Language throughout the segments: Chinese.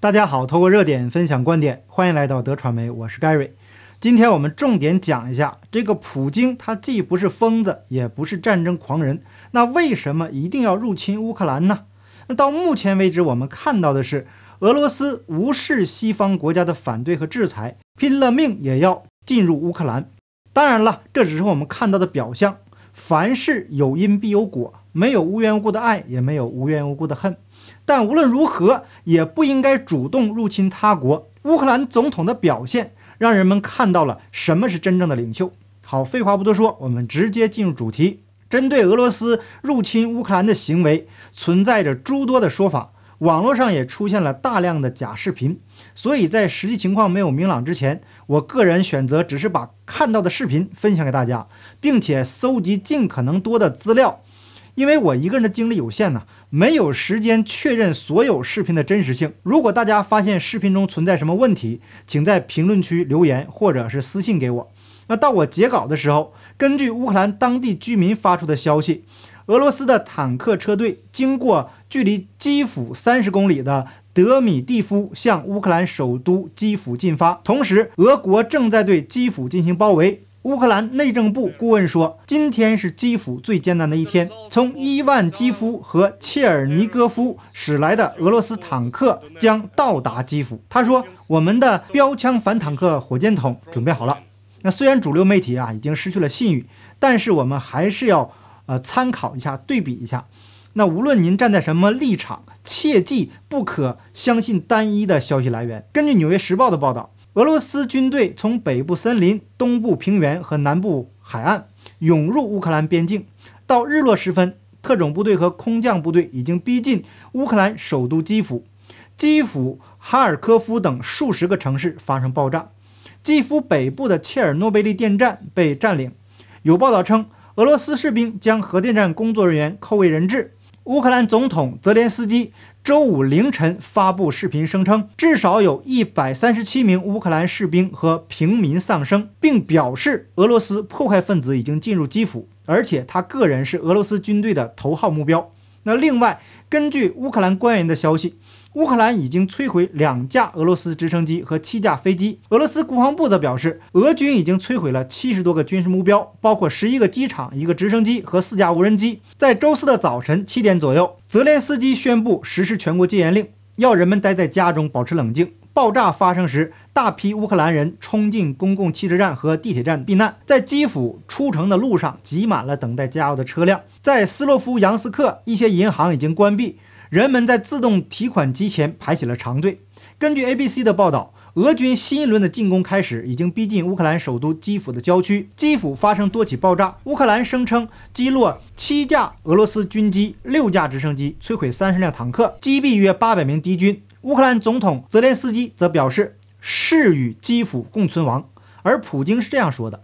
大家好，透过热点分享观点，欢迎来到德传媒，我是 Gary。今天我们重点讲一下这个普京，他既不是疯子，也不是战争狂人，那为什么一定要入侵乌克兰呢？那到目前为止，我们看到的是俄罗斯无视西方国家的反对和制裁，拼了命也要进入乌克兰。当然了，这只是我们看到的表象。凡事有因必有果，没有无缘无故的爱，也没有无缘无故的恨。但无论如何，也不应该主动入侵他国。乌克兰总统的表现，让人们看到了什么是真正的领袖。好，废话不多说，我们直接进入主题。针对俄罗斯入侵乌克兰的行为，存在着诸多的说法，网络上也出现了大量的假视频。所以在实际情况没有明朗之前，我个人选择只是把看到的视频分享给大家，并且搜集尽可能多的资料。因为我一个人的精力有限呢，没有时间确认所有视频的真实性。如果大家发现视频中存在什么问题，请在评论区留言或者是私信给我。那到我截稿的时候，根据乌克兰当地居民发出的消息，俄罗斯的坦克车队经过距离基辅三十公里的德米蒂夫，向乌克兰首都基辅进发。同时，俄国正在对基辅进行包围。乌克兰内政部顾问说：“今天是基辅最艰难的一天。从伊万基夫和切尔尼戈夫驶来的俄罗斯坦克将到达基辅。”他说：“我们的标枪反坦克火箭筒准备好了。”那虽然主流媒体啊已经失去了信誉，但是我们还是要呃参考一下，对比一下。那无论您站在什么立场，切记不可相信单一的消息来源。根据《纽约时报》的报道。俄罗斯军队从北部森林、东部平原和南部海岸涌入乌克兰边境。到日落时分，特种部队和空降部队已经逼近乌克兰首都基辅。基辅、哈尔科夫等数十个城市发生爆炸。基辅北部的切尔诺贝利电站被占领。有报道称，俄罗斯士兵将核电站工作人员扣为人质。乌克兰总统泽连斯基。周五凌晨发布视频，声称至少有一百三十七名乌克兰士兵和平民丧生，并表示俄罗斯破坏分子已经进入基辅，而且他个人是俄罗斯军队的头号目标。那另外，根据乌克兰官员的消息，乌克兰已经摧毁两架俄罗斯直升机和七架飞机。俄罗斯国防部则表示，俄军已经摧毁了七十多个军事目标，包括十一个机场、一个直升机和四架无人机。在周四的早晨七点左右，泽连斯基宣布实施全国戒严令，要人们待在家中，保持冷静。爆炸发生时，大批乌克兰人冲进公共汽车站和地铁站避难。在基辅出城的路上，挤满了等待加油的车辆。在斯洛夫扬斯克，一些银行已经关闭，人们在自动提款机前排起了长队。根据 ABC 的报道，俄军新一轮的进攻开始，已经逼近乌克兰首都基辅的郊区。基辅发生多起爆炸，乌克兰声称击落七架俄罗斯军机、六架直升机，摧毁三十辆坦克，击毙约八百名敌军。乌克兰总统泽连斯基则表示，誓与基辅共存亡。而普京是这样说的，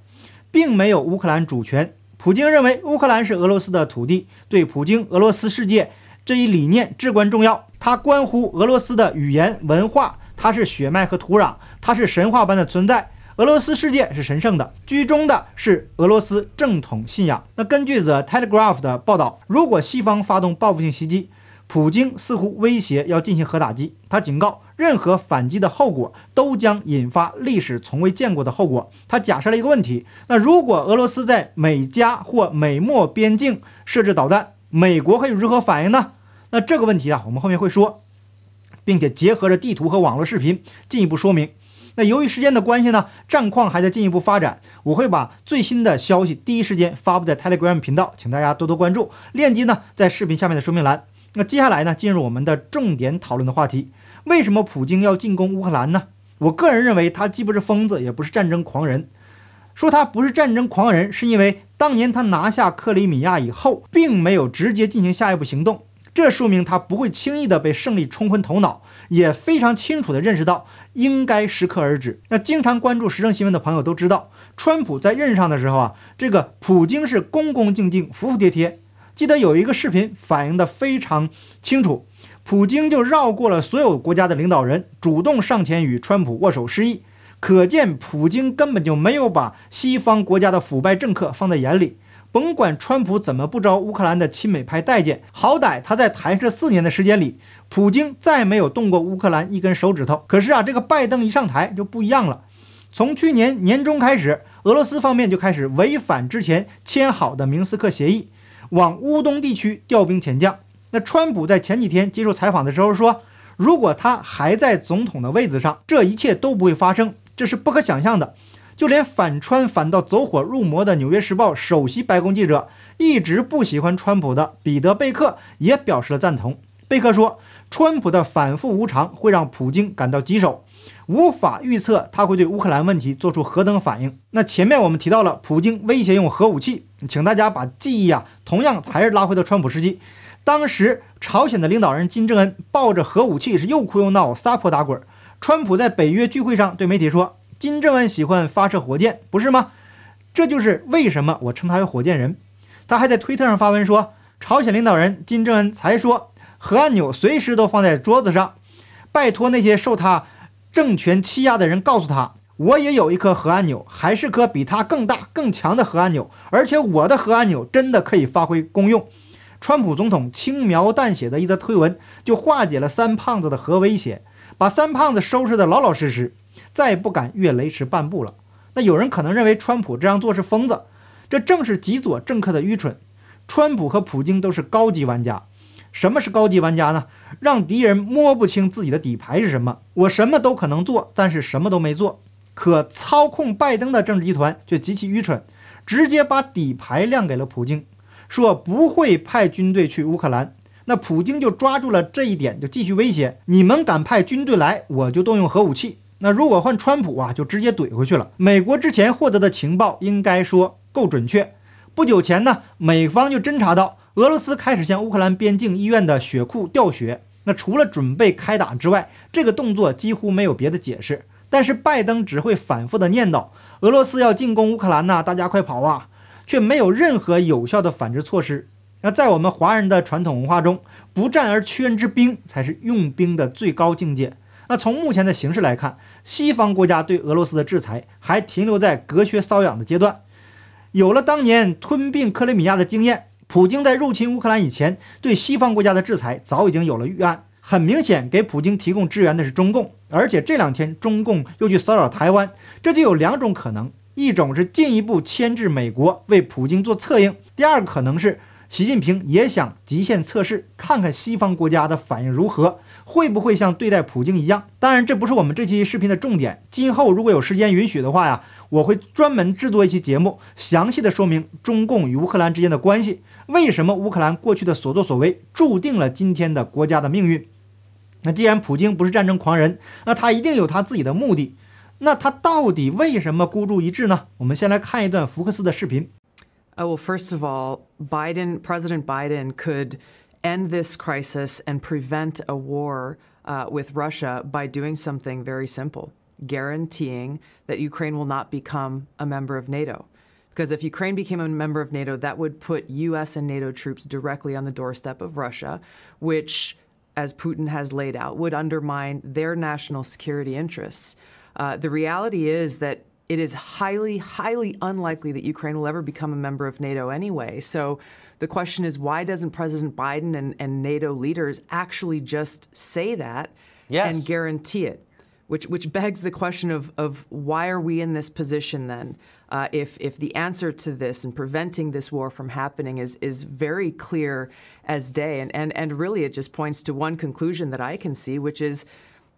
并没有乌克兰主权。普京认为乌克兰是俄罗斯的土地，对普京，俄罗斯世界这一理念至关重要。它关乎俄罗斯的语言文化，它是血脉和土壤，它是神话般的存在。俄罗斯世界是神圣的，居中的是俄罗斯正统信仰。那根据 The Telegraph 的报道，如果西方发动报复性袭击，普京似乎威胁要进行核打击，他警告，任何反击的后果都将引发历史从未见过的后果。他假设了一个问题：那如果俄罗斯在美加或美墨边境设置导弹，美国会如何反应呢？那这个问题啊，我们后面会说，并且结合着地图和网络视频进一步说明。那由于时间的关系呢，战况还在进一步发展，我会把最新的消息第一时间发布在 Telegram 频道，请大家多多关注。链接呢，在视频下面的说明栏。那接下来呢，进入我们的重点讨论的话题：为什么普京要进攻乌克兰呢？我个人认为，他既不是疯子，也不是战争狂人。说他不是战争狂人，是因为当年他拿下克里米亚以后，并没有直接进行下一步行动，这说明他不会轻易的被胜利冲昏头脑，也非常清楚的认识到应该适可而止。那经常关注时政新闻的朋友都知道，川普在任上的时候啊，这个普京是恭恭敬敬、服服帖帖。记得有一个视频反映的非常清楚，普京就绕过了所有国家的领导人，主动上前与川普握手示意，可见普京根本就没有把西方国家的腐败政客放在眼里。甭管川普怎么不招乌克兰的亲美派待见，好歹他在台这四年的时间里，普京再没有动过乌克兰一根手指头。可是啊，这个拜登一上台就不一样了。从去年年中开始，俄罗斯方面就开始违反之前签好的明斯克协议，往乌东地区调兵遣将。那川普在前几天接受采访的时候说，如果他还在总统的位子上，这一切都不会发生，这是不可想象的。就连反川反到走火入魔的《纽约时报》首席白宫记者，一直不喜欢川普的彼得·贝克也表示了赞同。贝克说，川普的反复无常会让普京感到棘手。无法预测他会对乌克兰问题做出何等反应。那前面我们提到了普京威胁用核武器，请大家把记忆啊，同样还是拉回到川普时期。当时朝鲜的领导人金正恩抱着核武器是又哭又闹，撒泼打滚。川普在北约聚会上对媒体说：“金正恩喜欢发射火箭，不是吗？这就是为什么我称他为火箭人。”他还在推特上发文说：“朝鲜领导人金正恩才说核按钮随时都放在桌子上，拜托那些受他。”政权欺压的人告诉他：“我也有一颗核按钮，还是颗比他更大、更强的核按钮，而且我的核按钮真的可以发挥功用。”川普总统轻描淡写的一则推文，就化解了三胖子的核威胁，把三胖子收拾得老老实实，再不敢越雷池半步了。那有人可能认为川普这样做是疯子，这正是极左政客的愚蠢。川普和普京都是高级玩家。什么是高级玩家呢？让敌人摸不清自己的底牌是什么。我什么都可能做，但是什么都没做。可操控拜登的政治集团却极其愚蠢，直接把底牌亮给了普京，说不会派军队去乌克兰。那普京就抓住了这一点，就继续威胁：你们敢派军队来，我就动用核武器。那如果换川普啊，就直接怼回去了。美国之前获得的情报应该说够准确。不久前呢，美方就侦查到。俄罗斯开始向乌克兰边境医院的血库调血，那除了准备开打之外，这个动作几乎没有别的解释。但是拜登只会反复的念叨俄罗斯要进攻乌克兰呐，大家快跑啊，却没有任何有效的反制措施。那在我们华人的传统文化中，不战而屈人之兵才是用兵的最高境界。那从目前的形势来看，西方国家对俄罗斯的制裁还停留在隔靴搔痒的阶段，有了当年吞并克里米亚的经验。普京在入侵乌克兰以前，对西方国家的制裁早已经有了预案。很明显，给普京提供支援的是中共，而且这两天中共又去骚扰台湾，这就有两种可能：一种是进一步牵制美国为普京做策应；第二个可能是习近平也想极限测试，看看西方国家的反应如何，会不会像对待普京一样。当然，这不是我们这期视频的重点。今后如果有时间允许的话呀。我会专门制作一期节目，详细的说明中共与乌克兰之间的关系，为什么乌克兰过去的所作所为注定了今天的国家的命运。那既然普京不是战争狂人，那他一定有他自己的目的。那他到底为什么孤注一掷呢？我们先来看一段福克斯的视频。Uh, well, first of all, Biden, President Biden could end this crisis and prevent a war uh, with Russia by doing something very simple guaranteeing that Ukraine will not become a member of NATO. Because if Ukraine became a member of NATO, that would put US and NATO troops directly on the doorstep of Russia, which, as Putin has laid out, would undermine their national security interests. Uh, the reality is that it is highly, highly unlikely that Ukraine will ever become a member of NATO anyway. So the question is why doesn't President Biden and, and NATO leaders actually just say that yes. and guarantee it? which which begs the question of of why are we in this position then? Uh, if if the answer to this and preventing this war from happening is is very clear as day, and and and really it just points to one conclusion that I can see, which is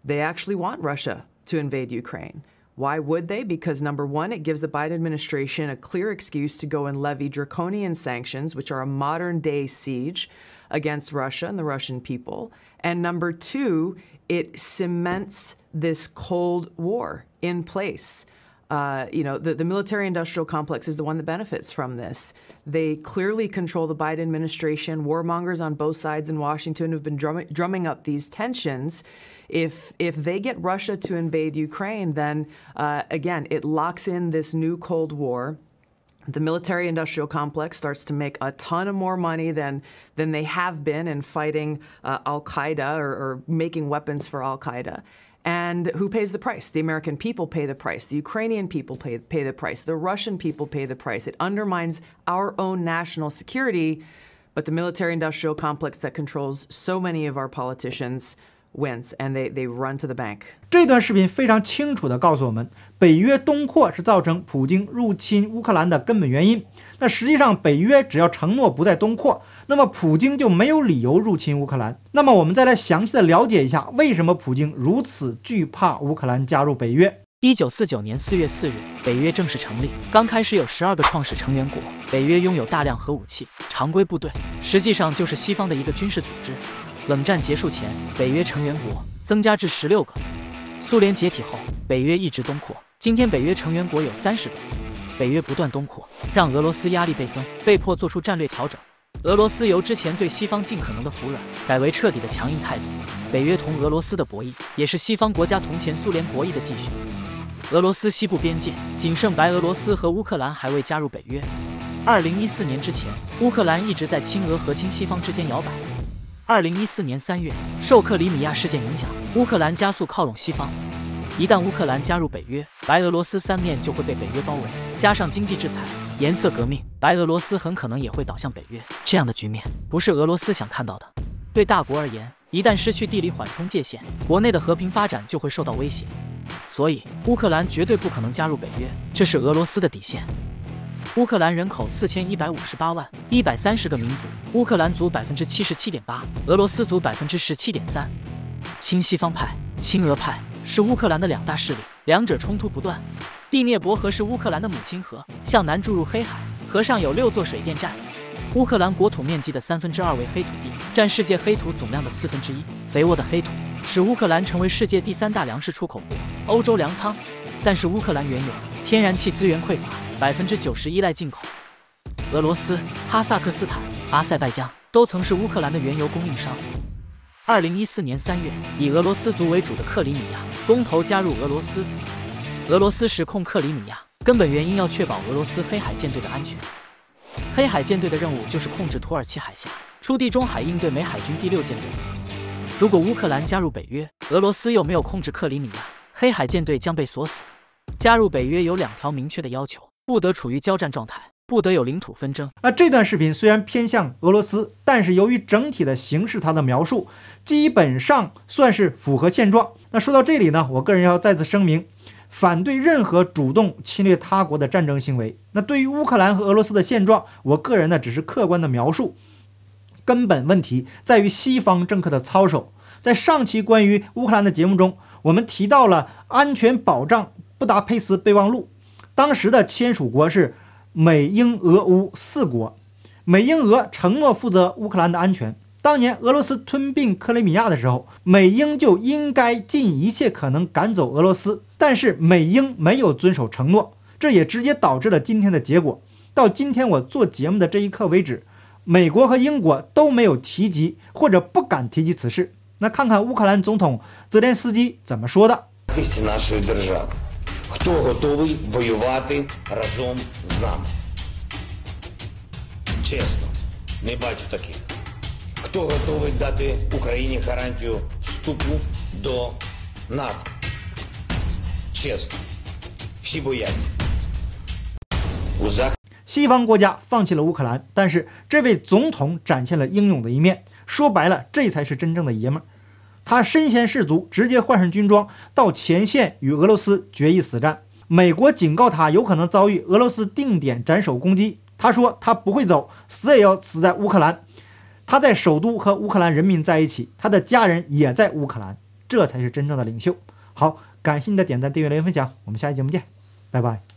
they actually want Russia to invade Ukraine. Why would they? Because number one, it gives the Biden administration a clear excuse to go and levy draconian sanctions, which are a modern day siege against Russia and the Russian people. And number two, it cements this Cold War in place. Uh, you know, the, the military industrial complex is the one that benefits from this. They clearly control the Biden administration. Warmongers on both sides in Washington have been drumming, drumming up these tensions. If, if they get Russia to invade Ukraine, then uh, again, it locks in this new Cold War the military industrial complex starts to make a ton of more money than than they have been in fighting uh, Al Qaeda or, or, making weapons for Al Qaeda. And who pays the price? The American people pay the price. The Ukrainian people pay, pay the price. The Russian people pay the price. It undermines our own national security. But the military industrial complex that controls so many of our politicians wins and they, they run to the bank. 这段视频非常清楚地告诉我们，北约东扩是造成普京入侵乌克兰的根本原因。那实际上，北约只要承诺不再东扩，那么普京就没有理由入侵乌克兰。那么我们再来详细的了解一下，为什么普京如此惧怕乌克兰加入北约。一九四九年四月四日，北约正式成立。刚开始有十二个创始成员国，北约拥有大量核武器、常规部队，实际上就是西方的一个军事组织。冷战结束前，北约成员国增加至十六个。苏联解体后，北约一直东扩，今天北约成员国有三十个。北约不断东扩，让俄罗斯压力倍增，被迫做出战略调整。俄罗斯由之前对西方尽可能的服软，改为彻底的强硬态度。北约同俄罗斯的博弈，也是西方国家同前苏联博弈的继续。俄罗斯西部边界仅剩白俄罗斯和乌克兰还未加入北约。二零一四年之前，乌克兰一直在亲俄和亲西方之间摇摆。二零一四年三月，受克里米亚事件影响，乌克兰加速靠拢西方。一旦乌克兰加入北约，白俄罗斯三面就会被北约包围，加上经济制裁、颜色革命，白俄罗斯很可能也会倒向北约。这样的局面不是俄罗斯想看到的。对大国而言，一旦失去地理缓冲界限，国内的和平发展就会受到威胁。所以，乌克兰绝对不可能加入北约，这是俄罗斯的底线。乌克兰人口四千一百五十八万，一百三十个民族，乌克兰族百分之七十七点八，俄罗斯族百分之十七点三，亲西方派、亲俄派。是乌克兰的两大势力，两者冲突不断。第聂伯河是乌克兰的母亲河，向南注入黑海，河上有六座水电站。乌克兰国土面积的三分之二为黑土地，占世界黑土总量的四分之一。肥沃的黑土使乌克兰成为世界第三大粮食出口国，欧洲粮仓。但是乌克兰原油天然气资源匮乏，百分之九十依赖进口。俄罗斯、哈萨克斯坦、阿塞拜疆都曾是乌克兰的原油供应商。二零一四年三月，以俄罗斯族为主的克里米亚公投加入俄罗斯。俄罗斯实控克里米亚，根本原因要确保俄罗斯黑海舰队的安全。黑海舰队的任务就是控制土耳其海峡，出地中海应对美海军第六舰队。如果乌克兰加入北约，俄罗斯又没有控制克里米亚，黑海舰队将被锁死。加入北约有两条明确的要求：不得处于交战状态。不得有领土纷争。那这段视频虽然偏向俄罗斯，但是由于整体的形式，它的描述基本上算是符合现状。那说到这里呢，我个人要再次声明，反对任何主动侵略他国的战争行为。那对于乌克兰和俄罗斯的现状，我个人呢只是客观的描述。根本问题在于西方政客的操守。在上期关于乌克兰的节目中，我们提到了安全保障布达佩斯备忘录，当时的签署国是。美英俄乌四国，美英俄承诺负责乌克兰的安全。当年俄罗斯吞并克里米亚的时候，美英就应该尽一切可能赶走俄罗斯，但是美英没有遵守承诺，这也直接导致了今天的结果。到今天我做节目的这一刻为止，美国和英国都没有提及或者不敢提及此事。那看看乌克兰总统泽连斯基怎么说的。хто готовий воювати разом з нами. Чесно, не бачу таких. Хто готовий дати Україні гарантію вступу до НАТО? Чесно, всі бояться. У Зах... 西方国家放弃了乌克兰，但是这位总统展现了英勇的一面。说白了，这才是真正的爷们儿。 他身先士卒，直接换上军装到前线与俄罗斯决一死战。美国警告他有可能遭遇俄罗斯定点斩首攻击，他说他不会走，死也要死在乌克兰。他在首都和乌克兰人民在一起，他的家人也在乌克兰，这才是真正的领袖。好，感谢你的点赞、订阅、留言、分享，我们下期节目见，拜拜。